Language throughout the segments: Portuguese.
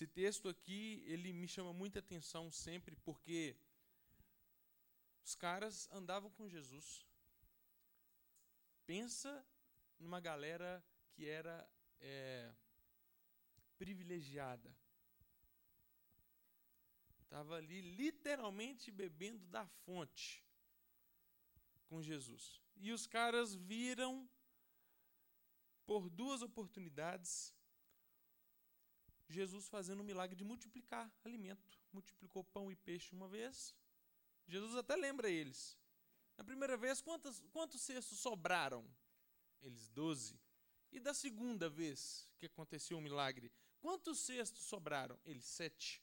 Esse texto aqui, ele me chama muita atenção sempre porque os caras andavam com Jesus. Pensa numa galera que era é, privilegiada. Estava ali literalmente bebendo da fonte com Jesus. E os caras viram, por duas oportunidades, Jesus fazendo o milagre de multiplicar alimento. Multiplicou pão e peixe uma vez. Jesus até lembra eles. Na primeira vez, quantos, quantos cestos sobraram? Eles, doze. E da segunda vez que aconteceu o milagre, quantos cestos sobraram? Eles, sete.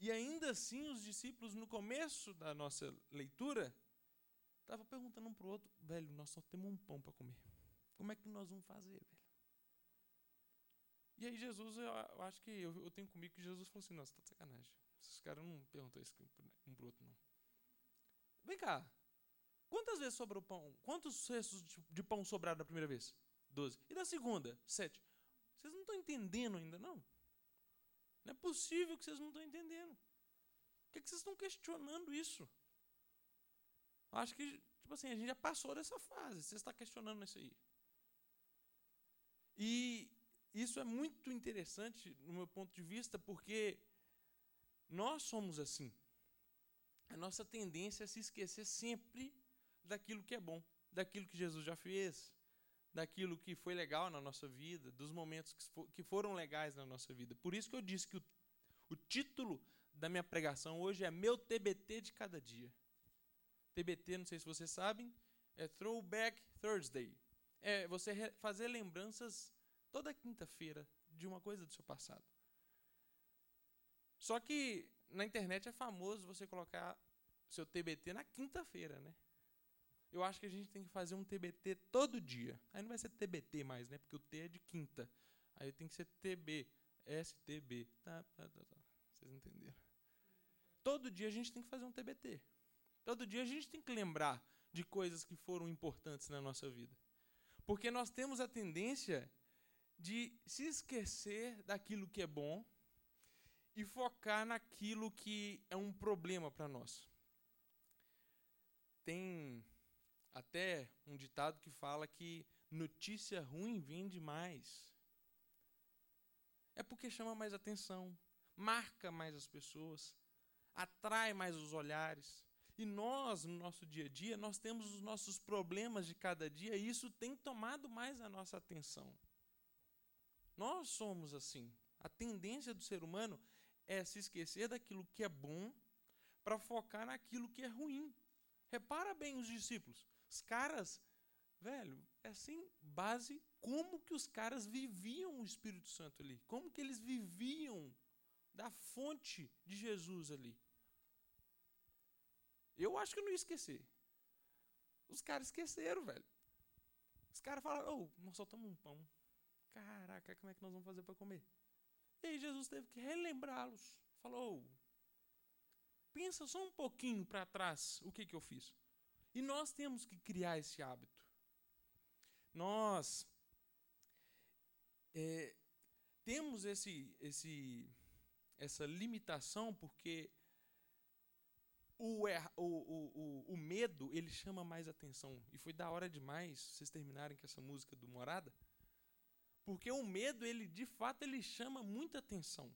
E ainda assim, os discípulos, no começo da nossa leitura, estavam perguntando um para o outro: velho, nós só temos um pão para comer. Como é que nós vamos fazer, velho? E aí Jesus, eu, eu acho que eu, eu, tenho comigo que Jesus falou assim, nossa, tá de sacanagem. Esses caras não perguntam isso um pro outro, não. Vem cá. Quantas vezes sobrou pão? Quantos cestos de pão sobraram da primeira vez? Doze. E da segunda? Sete. Vocês não estão entendendo ainda, não? Não é possível que vocês não estão entendendo. Por que, que vocês estão questionando isso? Acho que, tipo assim, a gente já passou dessa fase. Você está questionando isso aí. E isso é muito interessante no meu ponto de vista, porque nós somos assim. A nossa tendência é se esquecer sempre daquilo que é bom, daquilo que Jesus já fez, daquilo que foi legal na nossa vida, dos momentos que foram legais na nossa vida. Por isso que eu disse que o, o título da minha pregação hoje é Meu TBT de Cada Dia. TBT, não sei se vocês sabem, é Throwback Thursday. É você fazer lembranças toda quinta-feira de uma coisa do seu passado. Só que na internet é famoso você colocar seu TBT na quinta-feira, né? Eu acho que a gente tem que fazer um TBT todo dia. Aí não vai ser TBT mais, né? Porque o T é de quinta. Aí tem que ser TB, STB. Tá, tá, tá, tá. Vocês entenderam? Todo dia a gente tem que fazer um TBT. Todo dia a gente tem que lembrar de coisas que foram importantes na nossa vida. Porque nós temos a tendência de se esquecer daquilo que é bom e focar naquilo que é um problema para nós. Tem até um ditado que fala que notícia ruim vende mais. É porque chama mais atenção, marca mais as pessoas, atrai mais os olhares. E nós, no nosso dia a dia, nós temos os nossos problemas de cada dia e isso tem tomado mais a nossa atenção. Nós somos assim. A tendência do ser humano é se esquecer daquilo que é bom para focar naquilo que é ruim. Repara bem os discípulos. Os caras, velho, é assim, base como que os caras viviam o Espírito Santo ali. Como que eles viviam da fonte de Jesus ali. Eu acho que eu não ia esquecer. Os caras esqueceram, velho. Os caras falaram, oh, nós soltamos um pão. Caraca, como é que nós vamos fazer para comer? E aí Jesus teve que relembrá-los. Falou: pensa só um pouquinho para trás o que, que eu fiz. E nós temos que criar esse hábito. Nós é, temos esse, esse, essa limitação porque o, o, o, o medo ele chama mais atenção. E foi da hora demais vocês terminarem com essa música do Morada porque o medo, ele de fato, ele chama muita atenção.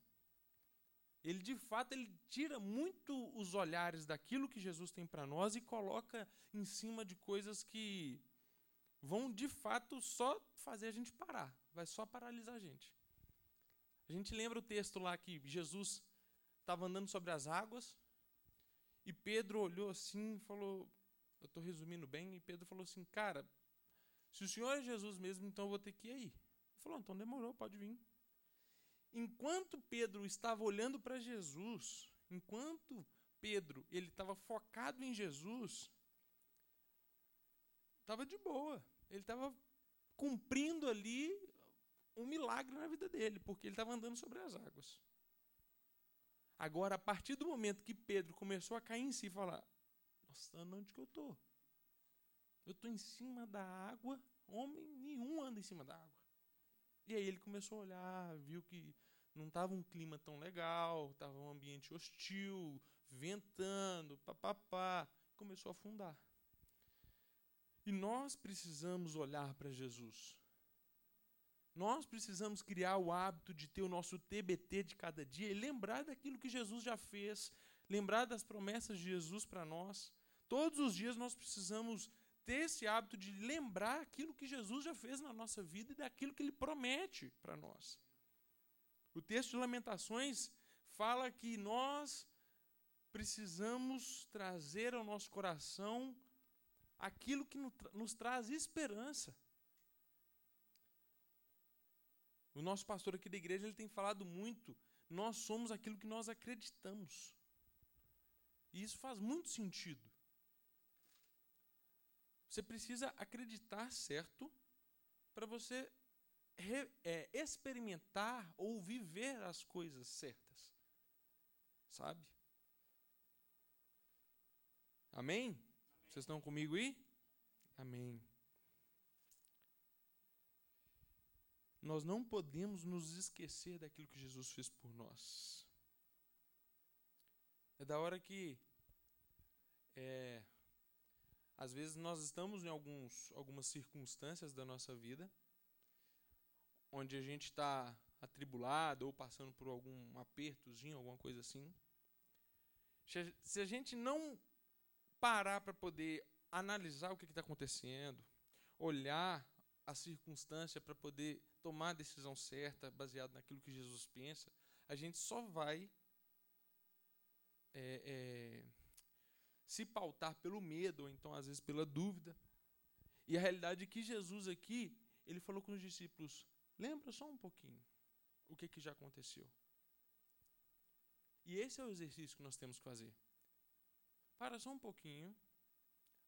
Ele de fato, ele tira muito os olhares daquilo que Jesus tem para nós e coloca em cima de coisas que vão de fato só fazer a gente parar, vai só paralisar a gente. A gente lembra o texto lá que Jesus estava andando sobre as águas e Pedro olhou assim e falou, eu estou resumindo bem, e Pedro falou assim, cara, se o Senhor é Jesus mesmo, então eu vou ter que ir aí. Falou: então demorou, pode vir. Enquanto Pedro estava olhando para Jesus, enquanto Pedro ele estava focado em Jesus, estava de boa. Ele estava cumprindo ali um milagre na vida dele, porque ele estava andando sobre as águas. Agora, a partir do momento que Pedro começou a cair em si e falar: Nossa, onde que eu estou? Eu estou em cima da água, homem nenhum anda em cima da água. E aí ele começou a olhar, viu que não estava um clima tão legal, estava um ambiente hostil, ventando, papapá, começou a afundar. E nós precisamos olhar para Jesus. Nós precisamos criar o hábito de ter o nosso TBT de cada dia e lembrar daquilo que Jesus já fez, lembrar das promessas de Jesus para nós. Todos os dias nós precisamos ter esse hábito de lembrar aquilo que Jesus já fez na nossa vida e daquilo que ele promete para nós. O texto de Lamentações fala que nós precisamos trazer ao nosso coração aquilo que nos traz esperança. O nosso pastor aqui da igreja ele tem falado muito, nós somos aquilo que nós acreditamos. E isso faz muito sentido. Você precisa acreditar certo para você re, é, experimentar ou viver as coisas certas. Sabe? Amém? Amém? Vocês estão comigo aí? Amém. Nós não podemos nos esquecer daquilo que Jesus fez por nós. É da hora que é, às vezes nós estamos em alguns, algumas circunstâncias da nossa vida onde a gente está atribulado ou passando por algum apertozinho, alguma coisa assim. Se a gente não parar para poder analisar o que está acontecendo, olhar a circunstância para poder tomar a decisão certa, baseado naquilo que Jesus pensa, a gente só vai é, é, se pautar pelo medo, ou então às vezes pela dúvida. E a realidade é que Jesus aqui, ele falou com os discípulos: lembra só um pouquinho o que, que já aconteceu. E esse é o exercício que nós temos que fazer. Para só um pouquinho.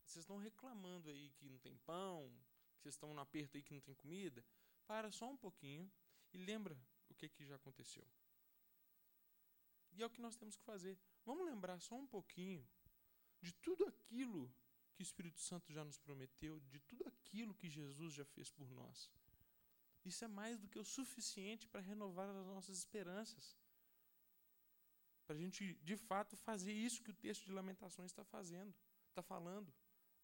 Vocês estão reclamando aí que não tem pão, que vocês estão no aperto aí que não tem comida. Para só um pouquinho e lembra o que, que já aconteceu. E é o que nós temos que fazer. Vamos lembrar só um pouquinho de tudo aquilo que o Espírito Santo já nos prometeu, de tudo aquilo que Jesus já fez por nós. Isso é mais do que o suficiente para renovar as nossas esperanças. Para a gente, de fato, fazer isso que o texto de Lamentações está fazendo, está falando.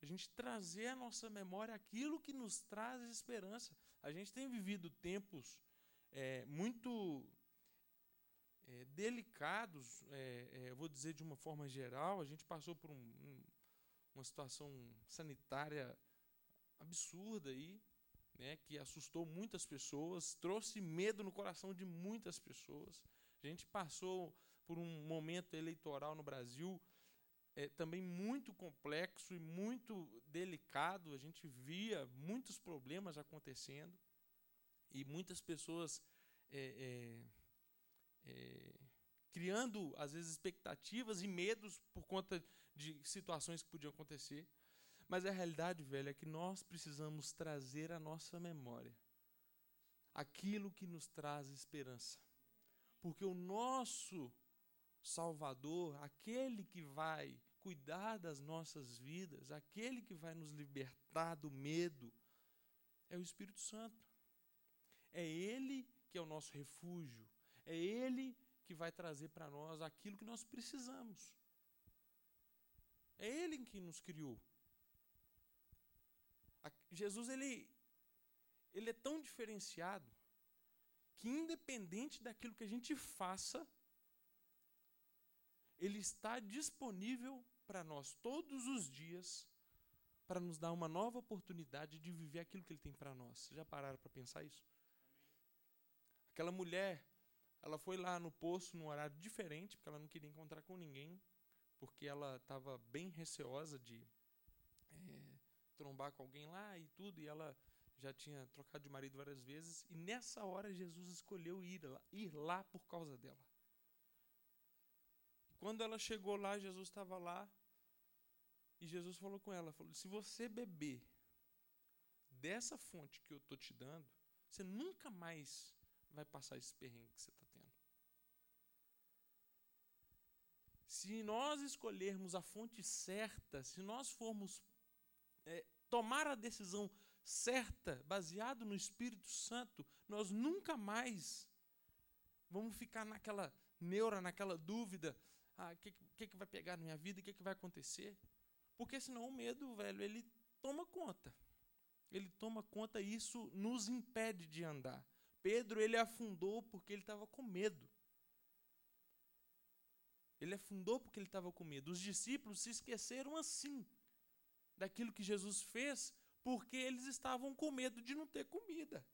A gente trazer à nossa memória aquilo que nos traz esperança. A gente tem vivido tempos é, muito é, delicados, é, é, vou dizer de uma forma geral, a gente passou por um, um, uma situação sanitária absurda aí, né, que assustou muitas pessoas, trouxe medo no coração de muitas pessoas. A gente passou por um momento eleitoral no Brasil é, também muito complexo e muito delicado. A gente via muitos problemas acontecendo e muitas pessoas é, é, é, criando, às vezes, expectativas e medos por conta de situações que podiam acontecer. Mas a realidade, velho, é que nós precisamos trazer à nossa memória aquilo que nos traz esperança. Porque o nosso Salvador, aquele que vai cuidar das nossas vidas, aquele que vai nos libertar do medo, é o Espírito Santo. É Ele que é o nosso refúgio, é Ele que vai trazer para nós aquilo que nós precisamos. É Ele que nos criou. Jesus ele, ele é tão diferenciado que independente daquilo que a gente faça, ele está disponível para nós todos os dias para nos dar uma nova oportunidade de viver aquilo que ele tem para nós. Já pararam para pensar isso? Aquela mulher ela foi lá no poço num horário diferente, porque ela não queria encontrar com ninguém, porque ela estava bem receosa de é, trombar com alguém lá e tudo, e ela já tinha trocado de marido várias vezes, e nessa hora Jesus escolheu ir lá, ir lá por causa dela. E quando ela chegou lá, Jesus estava lá, e Jesus falou com ela, falou: "Se você beber dessa fonte que eu estou te dando, você nunca mais vai passar esse perrengue que você está Se nós escolhermos a fonte certa, se nós formos é, tomar a decisão certa, baseado no Espírito Santo, nós nunca mais vamos ficar naquela neura, naquela dúvida, ah, o que, que, que vai pegar na minha vida, o que, que vai acontecer? Porque senão o medo, velho, ele toma conta. Ele toma conta e isso nos impede de andar. Pedro, ele afundou porque ele estava com medo. Ele afundou porque ele estava com medo. Os discípulos se esqueceram assim daquilo que Jesus fez porque eles estavam com medo de não ter comida.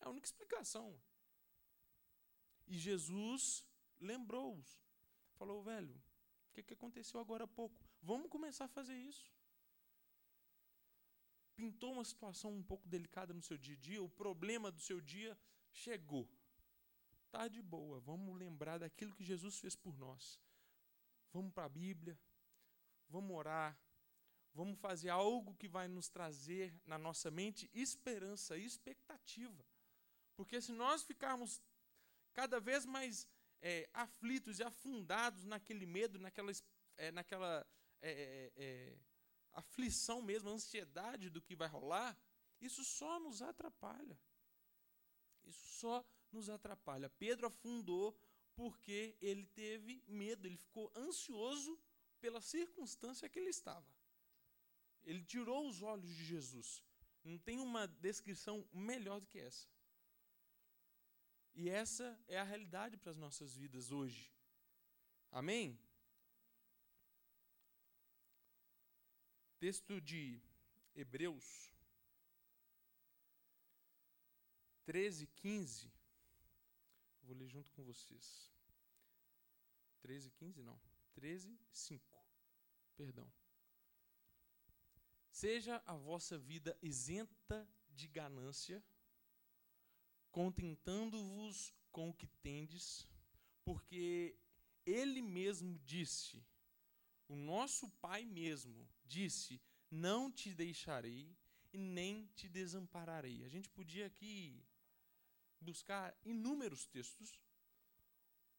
É a única explicação. E Jesus lembrou-os. Falou, velho, o que, que aconteceu agora há pouco? Vamos começar a fazer isso. Pintou uma situação um pouco delicada no seu dia a dia, o problema do seu dia chegou. Tá de boa, vamos lembrar daquilo que Jesus fez por nós. Vamos para a Bíblia, vamos orar, vamos fazer algo que vai nos trazer na nossa mente esperança e expectativa. Porque se nós ficarmos cada vez mais é, aflitos e afundados naquele medo, naquela, é, naquela é, é, é, aflição mesmo, ansiedade do que vai rolar, isso só nos atrapalha. Isso só nos atrapalha. Pedro afundou porque ele teve medo, ele ficou ansioso pela circunstância que ele estava. Ele tirou os olhos de Jesus. Não tem uma descrição melhor do que essa. E essa é a realidade para as nossas vidas hoje. Amém? Texto de Hebreus 13, 15. Vou ler junto com vocês. 13, 15 não. 13, 5. Perdão. Seja a vossa vida isenta de ganância contentando-vos com o que tendes, porque ele mesmo disse, o nosso Pai mesmo disse: Não te deixarei e nem te desampararei. A gente podia aqui buscar inúmeros textos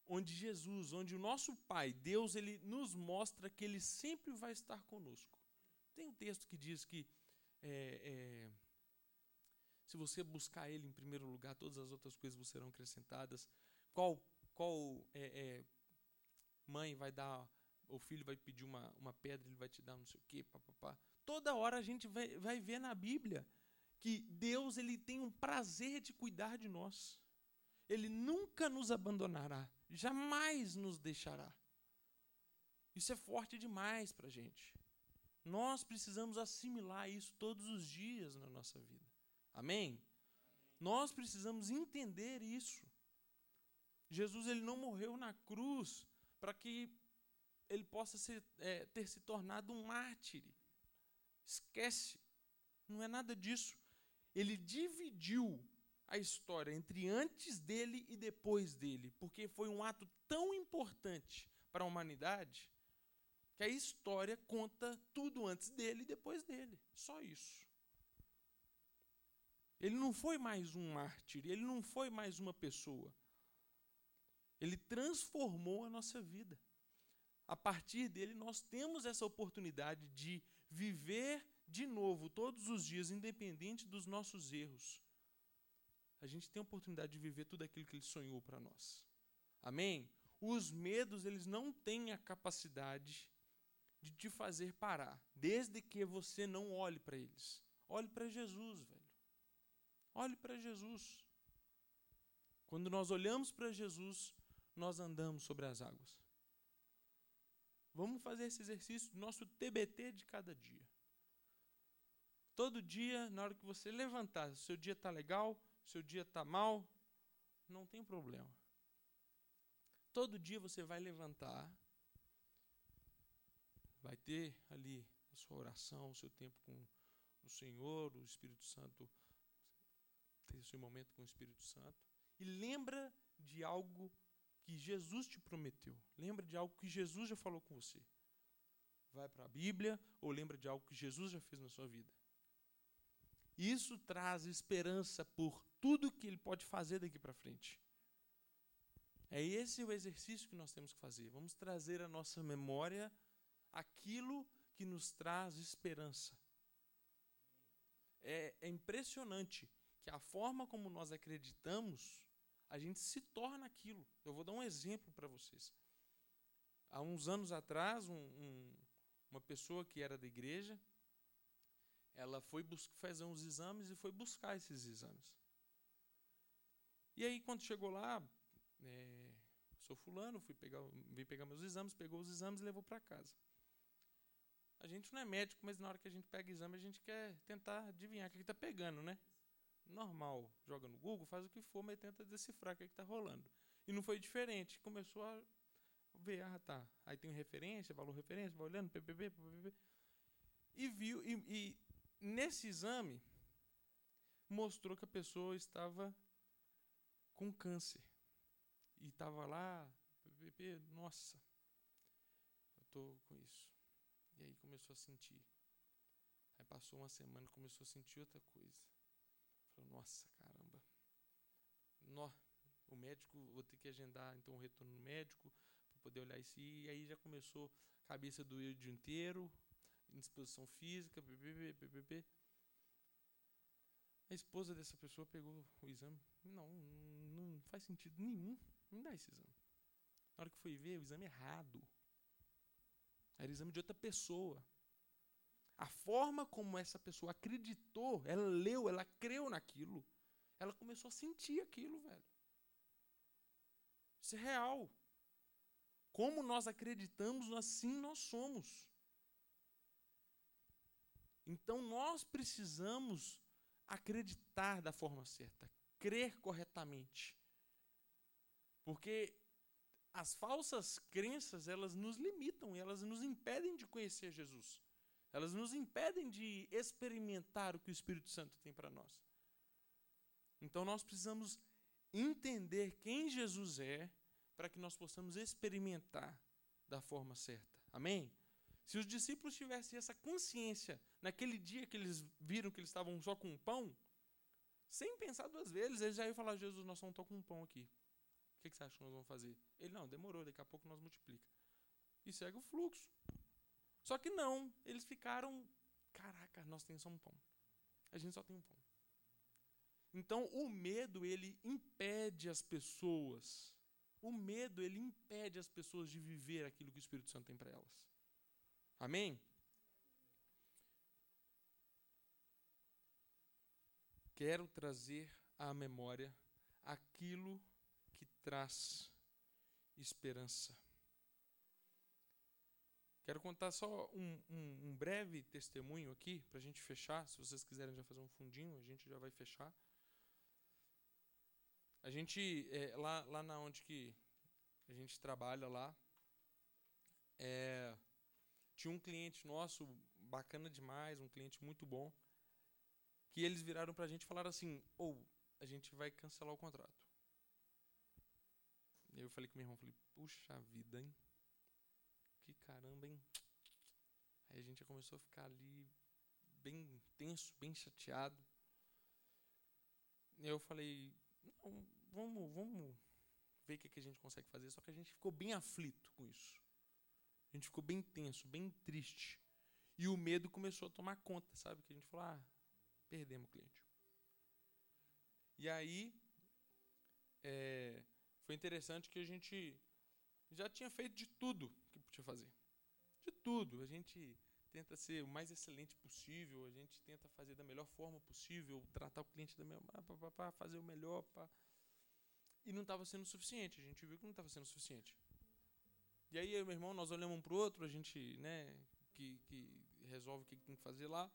onde Jesus, onde o nosso Pai, Deus, ele nos mostra que ele sempre vai estar conosco. Tem um texto que diz que é, é, se você buscar Ele em primeiro lugar, todas as outras coisas serão acrescentadas. Qual, qual é, é, mãe vai dar, o filho vai pedir uma, uma pedra, ele vai te dar não sei o quê, papapá. Toda hora a gente vai, vai ver na Bíblia que Deus ele tem um prazer de cuidar de nós. Ele nunca nos abandonará, jamais nos deixará. Isso é forte demais para a gente. Nós precisamos assimilar isso todos os dias na nossa vida. Amém? Nós precisamos entender isso. Jesus ele não morreu na cruz para que ele possa ser, é, ter se tornado um mártir. Esquece. Não é nada disso. Ele dividiu a história entre antes dele e depois dele, porque foi um ato tão importante para a humanidade que a história conta tudo antes dele e depois dele. Só isso. Ele não foi mais um mártir, ele não foi mais uma pessoa. Ele transformou a nossa vida. A partir dele, nós temos essa oportunidade de viver de novo todos os dias, independente dos nossos erros. A gente tem a oportunidade de viver tudo aquilo que ele sonhou para nós. Amém? Os medos, eles não têm a capacidade de te fazer parar, desde que você não olhe para eles. Olhe para Jesus, velho. Olhe para Jesus. Quando nós olhamos para Jesus, nós andamos sobre as águas. Vamos fazer esse exercício do nosso TBT de cada dia. Todo dia, na hora que você levantar, se o seu dia está legal, se o seu dia está mal, não tem problema. Todo dia você vai levantar, vai ter ali a sua oração, o seu tempo com o Senhor, o Espírito Santo ter esse momento com o Espírito Santo e lembra de algo que Jesus te prometeu. Lembra de algo que Jesus já falou com você. Vai para a Bíblia ou lembra de algo que Jesus já fez na sua vida. Isso traz esperança por tudo que ele pode fazer daqui para frente. É esse o exercício que nós temos que fazer. Vamos trazer à nossa memória aquilo que nos traz esperança. é, é impressionante que a forma como nós acreditamos, a gente se torna aquilo. Eu vou dar um exemplo para vocês. Há uns anos atrás, um, um, uma pessoa que era da igreja, ela foi fazer uns exames e foi buscar esses exames. E aí, quando chegou lá, é, sou fulano, fui pegar, vim pegar meus exames, pegou os exames e levou para casa. A gente não é médico, mas na hora que a gente pega exame, a gente quer tentar adivinhar o que está pegando, né? Normal, joga no Google, faz o que for, mas tenta decifrar o que está rolando. E não foi diferente. Começou a ver, ah, tá. Aí tem referência, valor referência, vai olhando, PPP, PPP. E viu, e, e nesse exame, mostrou que a pessoa estava com câncer. E estava lá, PPP, nossa, eu estou com isso. E aí começou a sentir. Aí passou uma semana, começou a sentir outra coisa. Falou, nossa, caramba. Nó, o médico, vou ter que agendar então o retorno no médico para poder olhar isso. E aí já começou a cabeça do o dia inteiro, indisposição física, bbb, bbb. A esposa dessa pessoa pegou o exame. Não, não faz sentido nenhum. Não dá esse exame. Na hora que foi ver, o exame errado. Era exame de outra pessoa. A forma como essa pessoa acreditou, ela leu, ela creu naquilo, ela começou a sentir aquilo, velho. Isso é real. Como nós acreditamos, assim nós somos. Então nós precisamos acreditar da forma certa, crer corretamente. Porque as falsas crenças, elas nos limitam, elas nos impedem de conhecer Jesus. Elas nos impedem de experimentar o que o Espírito Santo tem para nós. Então nós precisamos entender quem Jesus é para que nós possamos experimentar da forma certa. Amém? Se os discípulos tivessem essa consciência naquele dia que eles viram que eles estavam só com um pão, sem pensar duas vezes, eles já iam falar: Jesus, nós só estamos com um pão aqui. O que, você acha que nós vamos fazer? Ele, não, demorou, daqui a pouco nós multiplica. E segue o fluxo. Só que não, eles ficaram, caraca, nós temos só um pão. A gente só tem um pão. Então, o medo, ele impede as pessoas. O medo, ele impede as pessoas de viver aquilo que o Espírito Santo tem para elas. Amém? Quero trazer à memória aquilo que traz esperança. Quero contar só um, um, um breve testemunho aqui, para a gente fechar. Se vocês quiserem já fazer um fundinho, a gente já vai fechar. A gente, é, lá, lá na onde que a gente trabalha lá, é, tinha um cliente nosso, bacana demais, um cliente muito bom, que eles viraram para a gente e falaram assim, ou oh, a gente vai cancelar o contrato. Eu falei com meu irmão, falei, puxa vida, hein? Que caramba, hein? Aí a gente já começou a ficar ali bem tenso, bem chateado. Eu falei, vamos, vamos ver o que, que a gente consegue fazer. Só que a gente ficou bem aflito com isso. A gente ficou bem tenso, bem triste. E o medo começou a tomar conta, sabe? Que a gente falou, ah, perdemos o cliente. E aí, é, foi interessante que a gente já tinha feito de tudo que podia fazer. De tudo. A gente tenta ser o mais excelente possível, a gente tenta fazer da melhor forma possível, tratar o cliente da melhor, pá, fazer o melhor. E não estava sendo suficiente. A gente viu que não estava sendo suficiente. E aí eu e meu irmão, nós olhamos um para o outro, a gente, né, que, que resolve o que tem que fazer lá.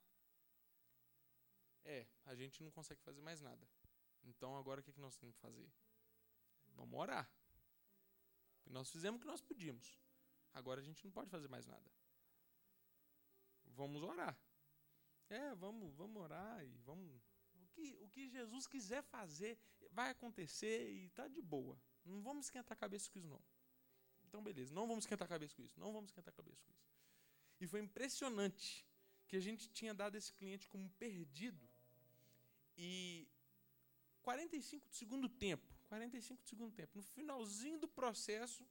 É, a gente não consegue fazer mais nada. Então agora o que, que nós temos que fazer? Vamos orar. Nós fizemos o que nós podíamos. Agora a gente não pode fazer mais nada. Vamos orar. É, vamos, vamos orar e vamos. O que, o que Jesus quiser fazer vai acontecer e tá de boa. Não vamos esquentar a cabeça com isso, não. Então, beleza, não vamos esquentar a cabeça com isso. Não vamos esquentar a cabeça com isso. E foi impressionante que a gente tinha dado esse cliente como perdido. E 45 do segundo tempo, 45 do segundo tempo. No finalzinho do processo,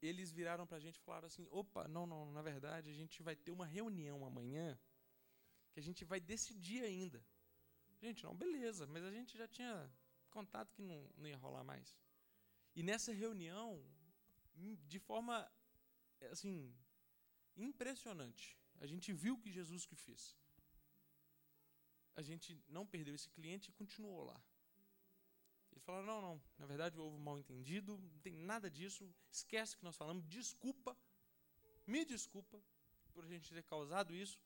eles viraram para a gente e falaram assim: opa, não, não, na verdade a gente vai ter uma reunião amanhã que a gente vai decidir ainda. Gente, não, beleza, mas a gente já tinha contado que não, não ia rolar mais. E nessa reunião, hum, de forma assim impressionante, a gente viu que Jesus que fez. A gente não perdeu esse cliente e continuou lá. Eles falaram: não, não, na verdade houve um mal entendido, não tem nada disso, esquece o que nós falamos, desculpa, me desculpa por a gente ter causado isso,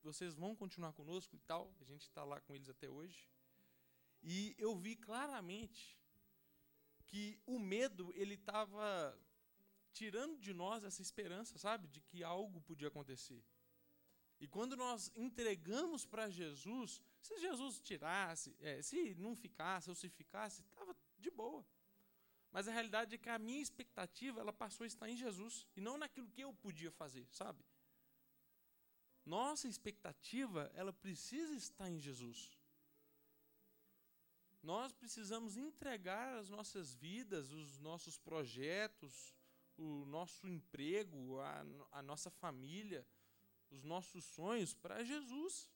vocês vão continuar conosco e tal. A gente está lá com eles até hoje. E eu vi claramente que o medo ele estava tirando de nós essa esperança, sabe, de que algo podia acontecer. E quando nós entregamos para Jesus, se Jesus tirasse, é, se não ficasse ou se ficasse, estava de boa. Mas a realidade é que a minha expectativa ela passou a estar em Jesus e não naquilo que eu podia fazer, sabe? Nossa expectativa ela precisa estar em Jesus. Nós precisamos entregar as nossas vidas, os nossos projetos, o nosso emprego, a, a nossa família, os nossos sonhos para Jesus.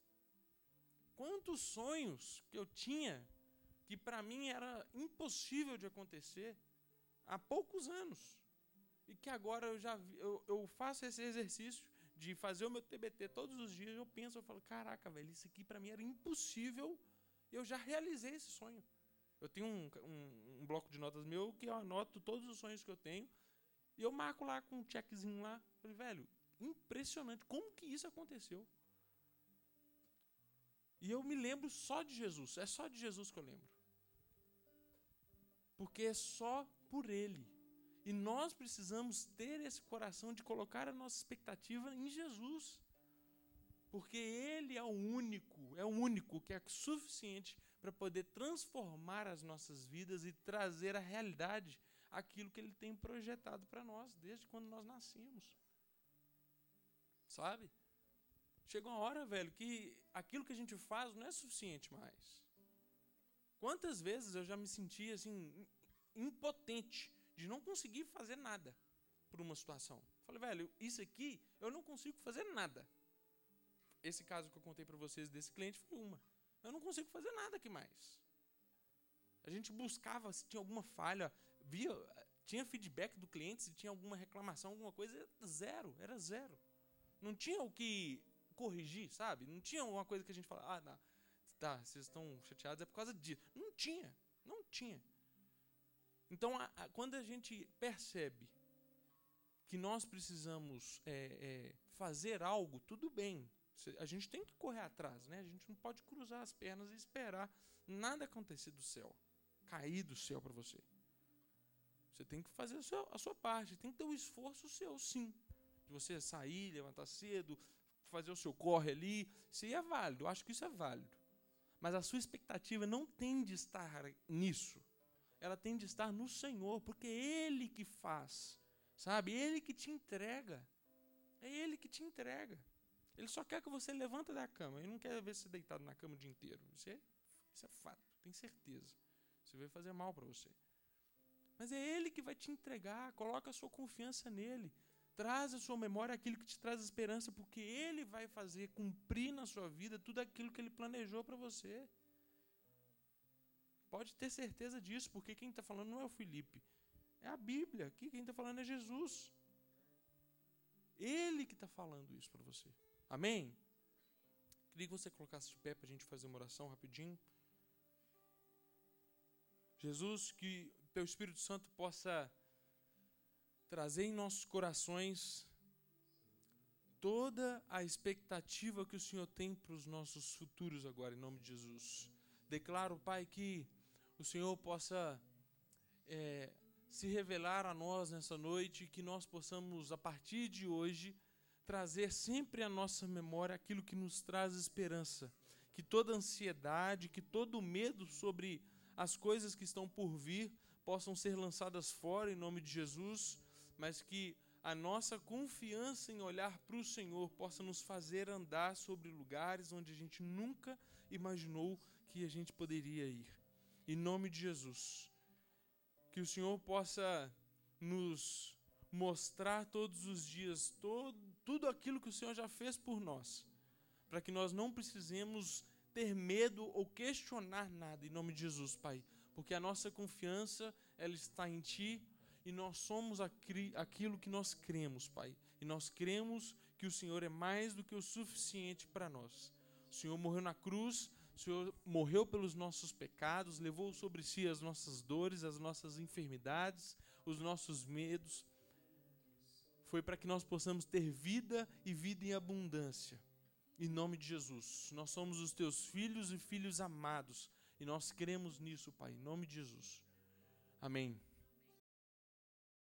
Quantos sonhos que eu tinha que para mim era impossível de acontecer há poucos anos e que agora eu já eu, eu faço esse exercício de fazer o meu TBT todos os dias eu penso eu falo caraca velho isso aqui para mim era impossível eu já realizei esse sonho eu tenho um, um, um, bloco de notas meu que eu anoto todos os sonhos que eu tenho e eu marco lá com um checkzinho lá falei velho impressionante como que isso aconteceu e eu me lembro só de Jesus. É só de Jesus que eu lembro. Porque é só por Ele. E nós precisamos ter esse coração de colocar a nossa expectativa em Jesus. Porque Ele é o único, é o único que é suficiente para poder transformar as nossas vidas e trazer à realidade aquilo que Ele tem projetado para nós desde quando nós nascemos. Sabe? Chega uma hora, velho, que aquilo que a gente faz não é suficiente mais. Quantas vezes eu já me senti assim impotente de não conseguir fazer nada por uma situação. Falei, velho, isso aqui eu não consigo fazer nada. Esse caso que eu contei para vocês desse cliente foi uma. Eu não consigo fazer nada aqui mais. A gente buscava se tinha alguma falha, via, tinha feedback do cliente, se tinha alguma reclamação, alguma coisa, zero, era zero. Não tinha o que corrigir, sabe? Não tinha uma coisa que a gente fala, ah, não, tá, vocês estão chateados é por causa disso. Não tinha, não tinha. Então, a, a, quando a gente percebe que nós precisamos é, é, fazer algo, tudo bem. A gente tem que correr atrás, né? A gente não pode cruzar as pernas e esperar nada acontecer do céu, cair do céu para você. Você tem que fazer a sua, a sua parte, tem que ter o um esforço seu, sim. De você sair, levantar cedo, fazer o seu corre ali, isso aí é válido, eu acho que isso é válido. Mas a sua expectativa não tem de estar nisso. Ela tem de estar no Senhor, porque é Ele que faz, sabe? É Ele que te entrega. É Ele que te entrega. Ele só quer que você levanta da cama. Ele não quer ver você deitado na cama o dia inteiro. Isso é, isso é fato, tem certeza. Isso vai fazer mal para você. Mas é Ele que vai te entregar. Coloca a sua confiança nele. Traz à sua memória aquilo que te traz esperança, porque Ele vai fazer cumprir na sua vida tudo aquilo que Ele planejou para você. Pode ter certeza disso, porque quem está falando não é o Felipe, é a Bíblia. Aqui quem está falando é Jesus. Ele que está falando isso para você. Amém? Queria que você colocasse de pé para a gente fazer uma oração rapidinho. Jesus, que teu Espírito Santo possa trazer em nossos corações toda a expectativa que o Senhor tem para os nossos futuros agora, em nome de Jesus. Declaro, Pai, que o Senhor possa é, se revelar a nós nessa noite, que nós possamos, a partir de hoje, trazer sempre à nossa memória aquilo que nos traz esperança. Que toda ansiedade, que todo medo sobre as coisas que estão por vir possam ser lançadas fora em nome de Jesus mas que a nossa confiança em olhar para o Senhor possa nos fazer andar sobre lugares onde a gente nunca imaginou que a gente poderia ir. Em nome de Jesus. Que o Senhor possa nos mostrar todos os dias todo, tudo aquilo que o Senhor já fez por nós, para que nós não precisemos ter medo ou questionar nada em nome de Jesus, Pai, porque a nossa confiança ela está em Ti e nós somos aquilo que nós cremos, Pai. E nós cremos que o Senhor é mais do que o suficiente para nós. O Senhor morreu na cruz, o Senhor morreu pelos nossos pecados, levou sobre si as nossas dores, as nossas enfermidades, os nossos medos. Foi para que nós possamos ter vida e vida em abundância. Em nome de Jesus. Nós somos os teus filhos e filhos amados. E nós cremos nisso, Pai, em nome de Jesus. Amém.